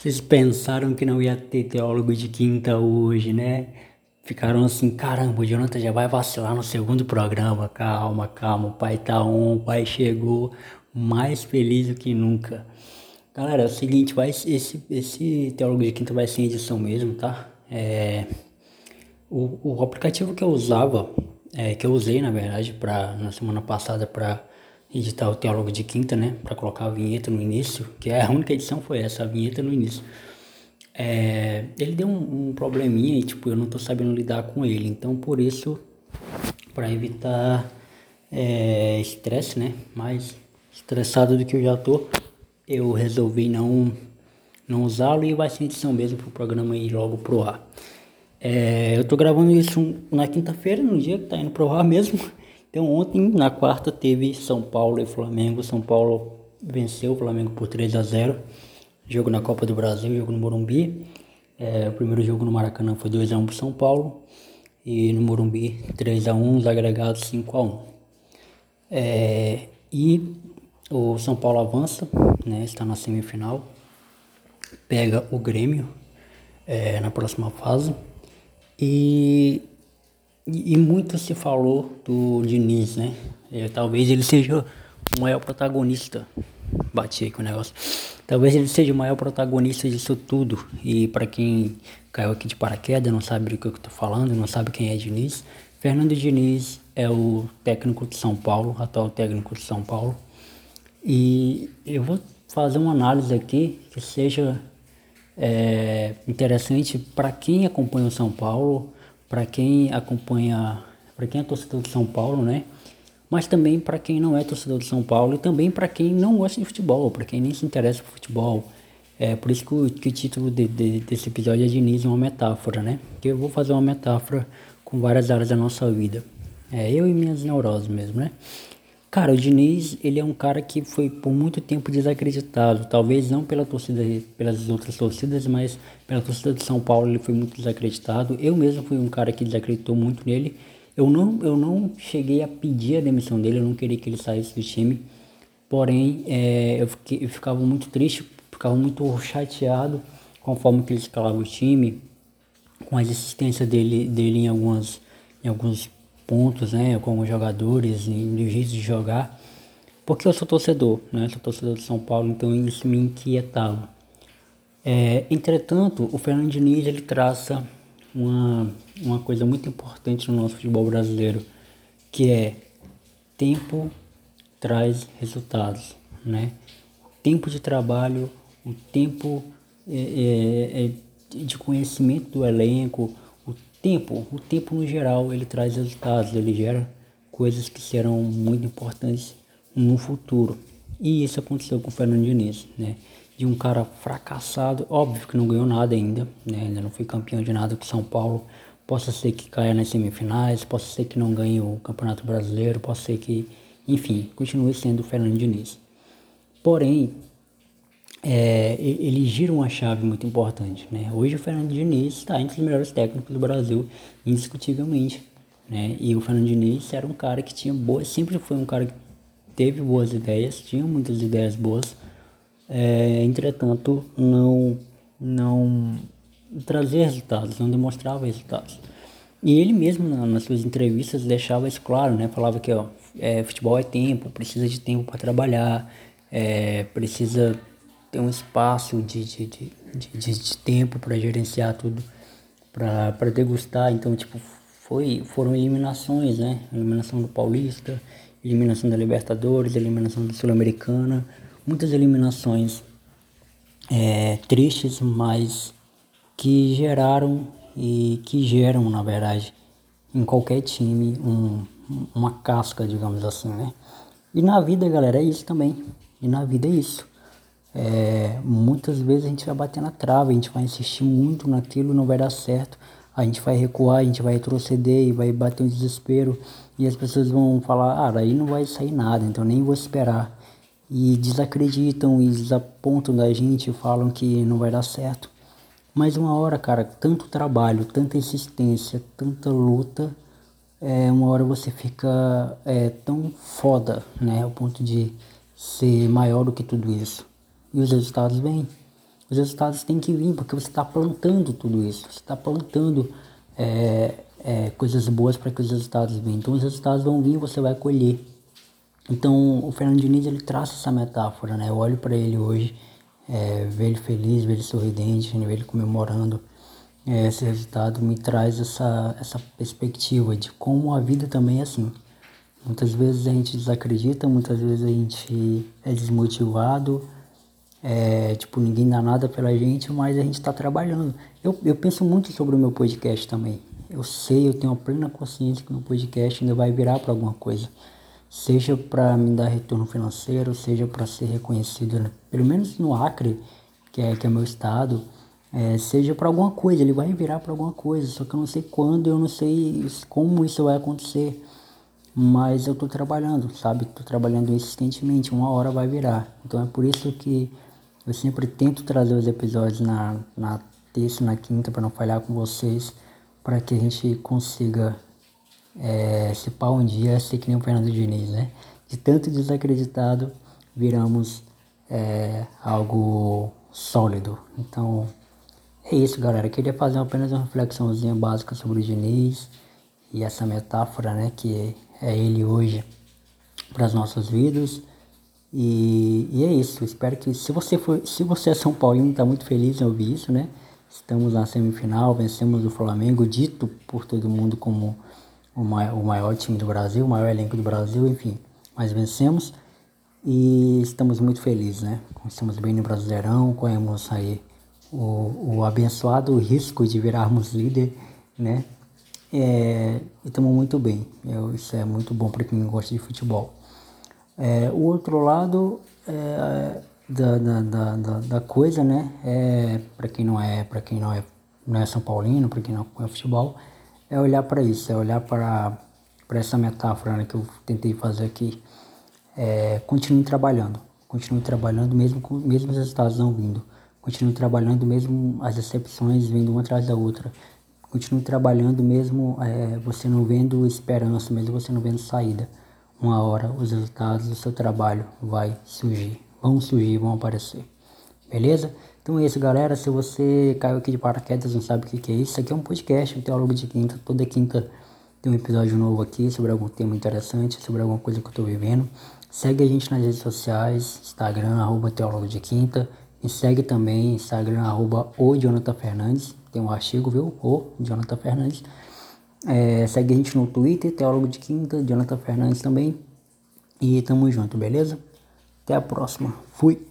Vocês pensaram que não ia ter teólogo de quinta hoje, né? Ficaram assim, caramba, o Jonathan já vai vacilar no segundo programa. Calma, calma, o pai tá on, o pai chegou mais feliz do que nunca. Galera, é o seguinte, vai, esse, esse teólogo de quinta vai ser edição mesmo, tá? É, o, o aplicativo que eu usava, é, que eu usei na verdade pra, na semana passada para editar o teólogo de quinta, né? Para colocar a vinheta no início, que é a única edição foi essa, a vinheta no início. É, ele deu um, um, probleminha e tipo, eu não tô sabendo lidar com ele. Então por isso, para evitar é, estresse, né? Mais estressado do que eu já tô, eu resolvi não, não usá-lo e vai ser edição mesmo pro programa ir logo pro ar. É, eu tô gravando isso na quinta-feira, no dia que tá indo pro ar mesmo. Então ontem, na quarta, teve São Paulo e Flamengo. São Paulo venceu o Flamengo por 3 a 0 Jogo na Copa do Brasil, jogo no Morumbi. É, o primeiro jogo no Maracanã foi 2 a 1 pro São Paulo. E no Morumbi 3 a 1 os agregados 5 a 1 é, E o São Paulo avança, né, está na semifinal. Pega o Grêmio é, na próxima fase. E e, muito se falou do Diniz, né? É, talvez ele seja o maior protagonista. Bati aqui o negócio. Talvez ele seja o maior protagonista disso tudo. E para quem caiu aqui de paraquedas, não sabe do que eu tô falando, não sabe quem é Diniz. Fernando Diniz é o técnico de São Paulo, atual técnico de São Paulo. E eu vou fazer uma análise aqui que seja é, interessante para quem acompanha o São Paulo para quem acompanha, para quem é torcedor de São Paulo, né? Mas também para quem não é torcedor de São Paulo e também para quem não gosta de futebol, para quem nem se interessa por futebol. É por isso que o, que o título de, de, desse episódio é Diniz, uma metáfora, né? Que eu vou fazer uma metáfora com várias áreas da nossa vida. É eu e minhas neuroses mesmo, né? Cara, o Diniz, ele é um cara que foi por muito tempo desacreditado. Talvez não pela torcida, pelas outras torcidas, mas pela torcida de São Paulo ele foi muito desacreditado. Eu mesmo fui um cara que desacreditou muito nele. Eu não, eu não cheguei a pedir a demissão dele, eu não queria que ele saísse do time. Porém, é, eu, fiquei, eu ficava muito triste, ficava muito chateado com a forma que ele escalava o time, com a existência dele, dele em, algumas, em alguns pontos, né, como jogadores e no jeito de jogar, porque eu sou torcedor, né, sou torcedor de São Paulo, então isso me inquietava. É, entretanto, o Fernando Diniz ele traça uma, uma coisa muito importante no nosso futebol brasileiro, que é tempo traz resultados, né? tempo de trabalho, o tempo é, é, é de conhecimento do elenco, Tempo, o tempo no geral ele traz resultados, ele gera coisas que serão muito importantes no futuro. E isso aconteceu com o Fernando Diniz, né? De um cara fracassado, óbvio que não ganhou nada ainda, né? Ainda não foi campeão de nada com São Paulo. Possa ser que caia nas semifinais, possa ser que não ganhe o Campeonato Brasileiro, possa ser que, enfim, continue sendo o Fernando Diniz. Porém, é, ele gira uma chave muito importante. Né? Hoje o Fernando Diniz está entre os melhores técnicos do Brasil, indiscutivelmente. Né? E o Fernando Diniz era um cara que tinha boas, sempre foi um cara que teve boas ideias, tinha muitas ideias boas, é, entretanto não, não trazia resultados, não demonstrava resultados. E ele mesmo nas suas entrevistas deixava isso claro, né? Falava que ó, é, futebol é tempo, precisa de tempo para trabalhar, é, precisa ter um espaço de, de, de, de, de tempo para gerenciar tudo, para degustar. Então, tipo, foi, foram eliminações, né? Eliminação do Paulista, eliminação da Libertadores, eliminação da Sul-Americana, muitas eliminações é, tristes, mas que geraram e que geram, na verdade, em qualquer time um, uma casca, digamos assim, né? E na vida, galera, é isso também. E na vida é isso. É, muitas vezes a gente vai bater na trava, a gente vai insistir muito naquilo, não vai dar certo. A gente vai recuar, a gente vai retroceder e vai bater um desespero. E as pessoas vão falar, ah, daí não vai sair nada, então nem vou esperar. E desacreditam e desapontam da gente, falam que não vai dar certo. Mas uma hora, cara, tanto trabalho, tanta insistência, tanta luta, é, uma hora você fica é, tão foda, né? Ao ponto de ser maior do que tudo isso. E os resultados vêm. Os resultados têm que vir, porque você está plantando tudo isso. Você está plantando é, é, coisas boas para que os resultados venham. Então os resultados vão vir e você vai colher. Então o Fernando Diniz ele traça essa metáfora, né? Eu olho para ele hoje, é, ver ele feliz, ver ele sorridente, ver ele comemorando é, esse resultado me traz essa, essa perspectiva de como a vida também é assim. Muitas vezes a gente desacredita, muitas vezes a gente é desmotivado, é, tipo, ninguém dá nada pela gente, mas a gente está trabalhando. Eu, eu penso muito sobre o meu podcast também. Eu sei, eu tenho a plena consciência que meu podcast ainda vai virar para alguma coisa. Seja para me dar retorno financeiro, seja para ser reconhecido, né? pelo menos no Acre, que é, que é meu estado, é, seja para alguma coisa, ele vai virar para alguma coisa, só que eu não sei quando, eu não sei como isso vai acontecer, mas eu estou trabalhando, sabe? Estou trabalhando insistentemente, uma hora vai virar. Então é por isso que eu sempre tento trazer os episódios na, na terça, na quinta, para não falhar com vocês, para que a gente consiga é, se pá um dia ser que nem o Fernando Diniz, né? De tanto desacreditado, viramos é, algo sólido. Então, é isso, galera. Eu queria fazer apenas uma reflexãozinha básica sobre o Diniz e essa metáfora, né, que é ele hoje para as nossas vidas. E, e, é isso. Espero que se você for, se você é São Paulino, está muito feliz em ouvir isso, né? Estamos na semifinal, vencemos o Flamengo, dito por todo mundo como o maior, o maior time do Brasil, o maior elenco do Brasil, enfim. Mas vencemos e estamos muito felizes, né? Estamos bem no Brasileirão, corremos aí o, o abençoado risco de virarmos líder, né? É, e estamos muito bem. Eu, isso é muito bom para quem gosta de futebol. É, o outro lado é, da, da, da, da, coisa, né? É, para quem não é, para quem não é, não é São Paulino, para quem não é futebol, é olhar para isso, é olhar para para essa metáfora né, que eu tentei fazer aqui. É, continue trabalhando, continue trabalhando mesmo com mesmo os resultados não vindo. Continue trabalhando mesmo as decepções vindo uma atrás da outra. Continue trabalhando mesmo é, você não vendo esperança, mesmo você não vendo saída. Uma hora os resultados do seu trabalho vai surgir, vão surgir, vão aparecer. Beleza? Então é isso, galera. Se você caiu aqui de paraquedas não sabe o que, é isso, aqui é um podcast, um teólogo de quinta. Toda quinta tem um episódio novo aqui sobre algum tema interessante, sobre alguma coisa que eu estou vivendo. Segue a gente nas redes sociais, Instagram, arroba teólogo de quinta. Me segue também, Instagram, arroba o Jonathan Fernandes. Tem um artigo, viu? O Jonathan Fernandes. É, segue a gente no Twitter, Teólogo de Quinta, Jonathan Fernandes também. E tamo junto, beleza? Até a próxima. Fui!